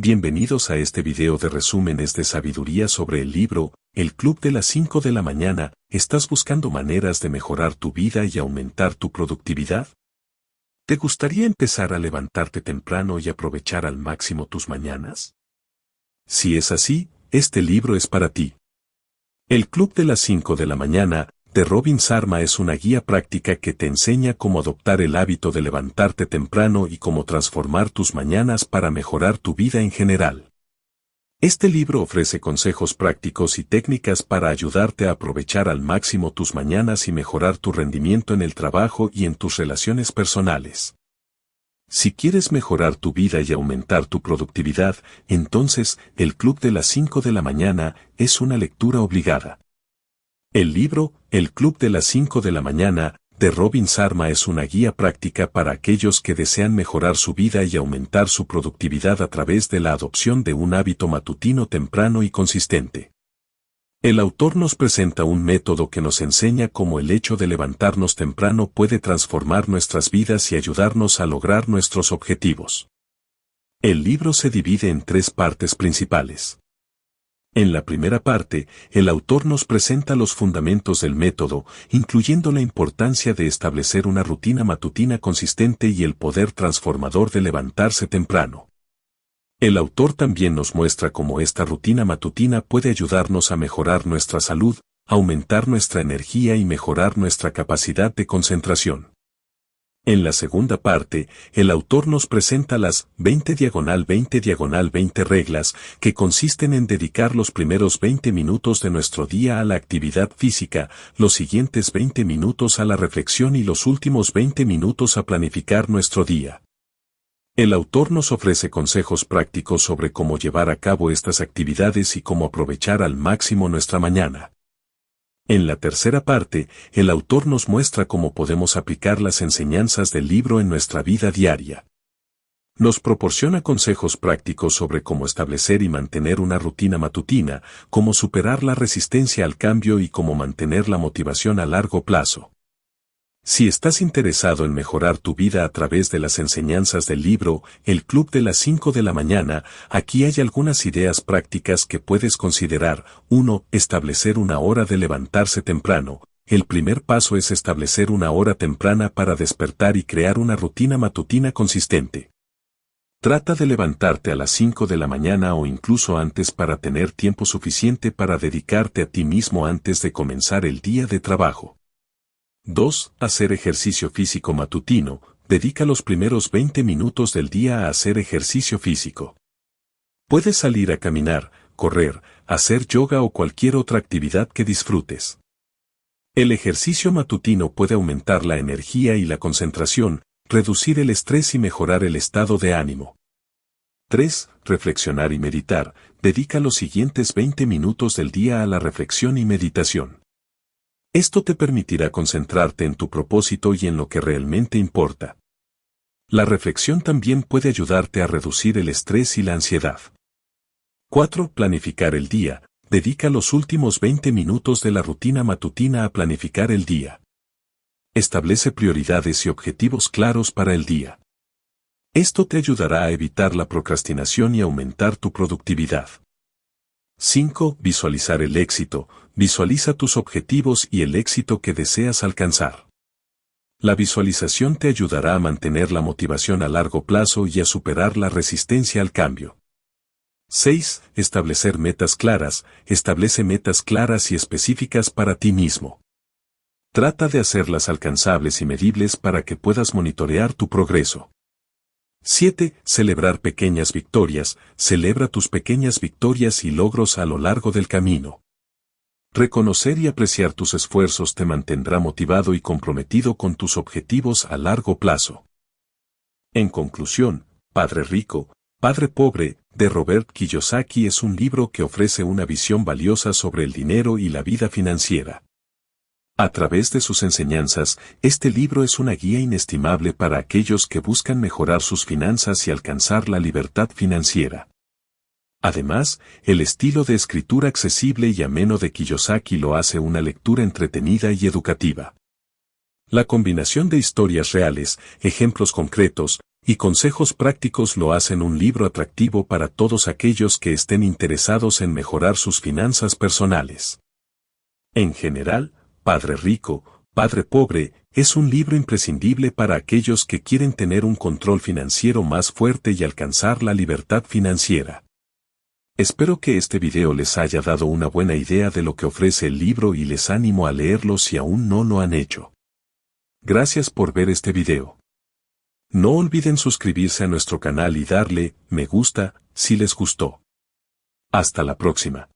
Bienvenidos a este video de resúmenes de sabiduría sobre el libro, El Club de las 5 de la mañana, ¿estás buscando maneras de mejorar tu vida y aumentar tu productividad? ¿Te gustaría empezar a levantarte temprano y aprovechar al máximo tus mañanas? Si es así, este libro es para ti. El Club de las 5 de la mañana, de Robin Sarma es una guía práctica que te enseña cómo adoptar el hábito de levantarte temprano y cómo transformar tus mañanas para mejorar tu vida en general. Este libro ofrece consejos prácticos y técnicas para ayudarte a aprovechar al máximo tus mañanas y mejorar tu rendimiento en el trabajo y en tus relaciones personales. Si quieres mejorar tu vida y aumentar tu productividad, entonces el Club de las 5 de la mañana es una lectura obligada. El libro, El Club de las 5 de la mañana, de Robin Sarma es una guía práctica para aquellos que desean mejorar su vida y aumentar su productividad a través de la adopción de un hábito matutino temprano y consistente. El autor nos presenta un método que nos enseña cómo el hecho de levantarnos temprano puede transformar nuestras vidas y ayudarnos a lograr nuestros objetivos. El libro se divide en tres partes principales. En la primera parte, el autor nos presenta los fundamentos del método, incluyendo la importancia de establecer una rutina matutina consistente y el poder transformador de levantarse temprano. El autor también nos muestra cómo esta rutina matutina puede ayudarnos a mejorar nuestra salud, aumentar nuestra energía y mejorar nuestra capacidad de concentración. En la segunda parte, el autor nos presenta las 20 diagonal 20 diagonal 20 reglas que consisten en dedicar los primeros 20 minutos de nuestro día a la actividad física, los siguientes 20 minutos a la reflexión y los últimos 20 minutos a planificar nuestro día. El autor nos ofrece consejos prácticos sobre cómo llevar a cabo estas actividades y cómo aprovechar al máximo nuestra mañana. En la tercera parte, el autor nos muestra cómo podemos aplicar las enseñanzas del libro en nuestra vida diaria. Nos proporciona consejos prácticos sobre cómo establecer y mantener una rutina matutina, cómo superar la resistencia al cambio y cómo mantener la motivación a largo plazo. Si estás interesado en mejorar tu vida a través de las enseñanzas del libro El Club de las 5 de la mañana, aquí hay algunas ideas prácticas que puedes considerar. 1. Establecer una hora de levantarse temprano. El primer paso es establecer una hora temprana para despertar y crear una rutina matutina consistente. Trata de levantarte a las 5 de la mañana o incluso antes para tener tiempo suficiente para dedicarte a ti mismo antes de comenzar el día de trabajo. 2. Hacer ejercicio físico matutino. Dedica los primeros 20 minutos del día a hacer ejercicio físico. Puedes salir a caminar, correr, hacer yoga o cualquier otra actividad que disfrutes. El ejercicio matutino puede aumentar la energía y la concentración, reducir el estrés y mejorar el estado de ánimo. 3. Reflexionar y meditar. Dedica los siguientes 20 minutos del día a la reflexión y meditación. Esto te permitirá concentrarte en tu propósito y en lo que realmente importa. La reflexión también puede ayudarte a reducir el estrés y la ansiedad. 4. Planificar el día. Dedica los últimos 20 minutos de la rutina matutina a planificar el día. Establece prioridades y objetivos claros para el día. Esto te ayudará a evitar la procrastinación y aumentar tu productividad. 5. Visualizar el éxito. Visualiza tus objetivos y el éxito que deseas alcanzar. La visualización te ayudará a mantener la motivación a largo plazo y a superar la resistencia al cambio. 6. Establecer metas claras. Establece metas claras y específicas para ti mismo. Trata de hacerlas alcanzables y medibles para que puedas monitorear tu progreso. 7. Celebrar pequeñas victorias. Celebra tus pequeñas victorias y logros a lo largo del camino. Reconocer y apreciar tus esfuerzos te mantendrá motivado y comprometido con tus objetivos a largo plazo. En conclusión, Padre Rico, Padre Pobre, de Robert Kiyosaki es un libro que ofrece una visión valiosa sobre el dinero y la vida financiera. A través de sus enseñanzas, este libro es una guía inestimable para aquellos que buscan mejorar sus finanzas y alcanzar la libertad financiera. Además, el estilo de escritura accesible y ameno de Kiyosaki lo hace una lectura entretenida y educativa. La combinación de historias reales, ejemplos concretos, y consejos prácticos lo hacen un libro atractivo para todos aquellos que estén interesados en mejorar sus finanzas personales. En general, Padre Rico, Padre Pobre, es un libro imprescindible para aquellos que quieren tener un control financiero más fuerte y alcanzar la libertad financiera. Espero que este video les haya dado una buena idea de lo que ofrece el libro y les animo a leerlo si aún no lo han hecho. Gracias por ver este video. No olviden suscribirse a nuestro canal y darle me gusta si les gustó. Hasta la próxima.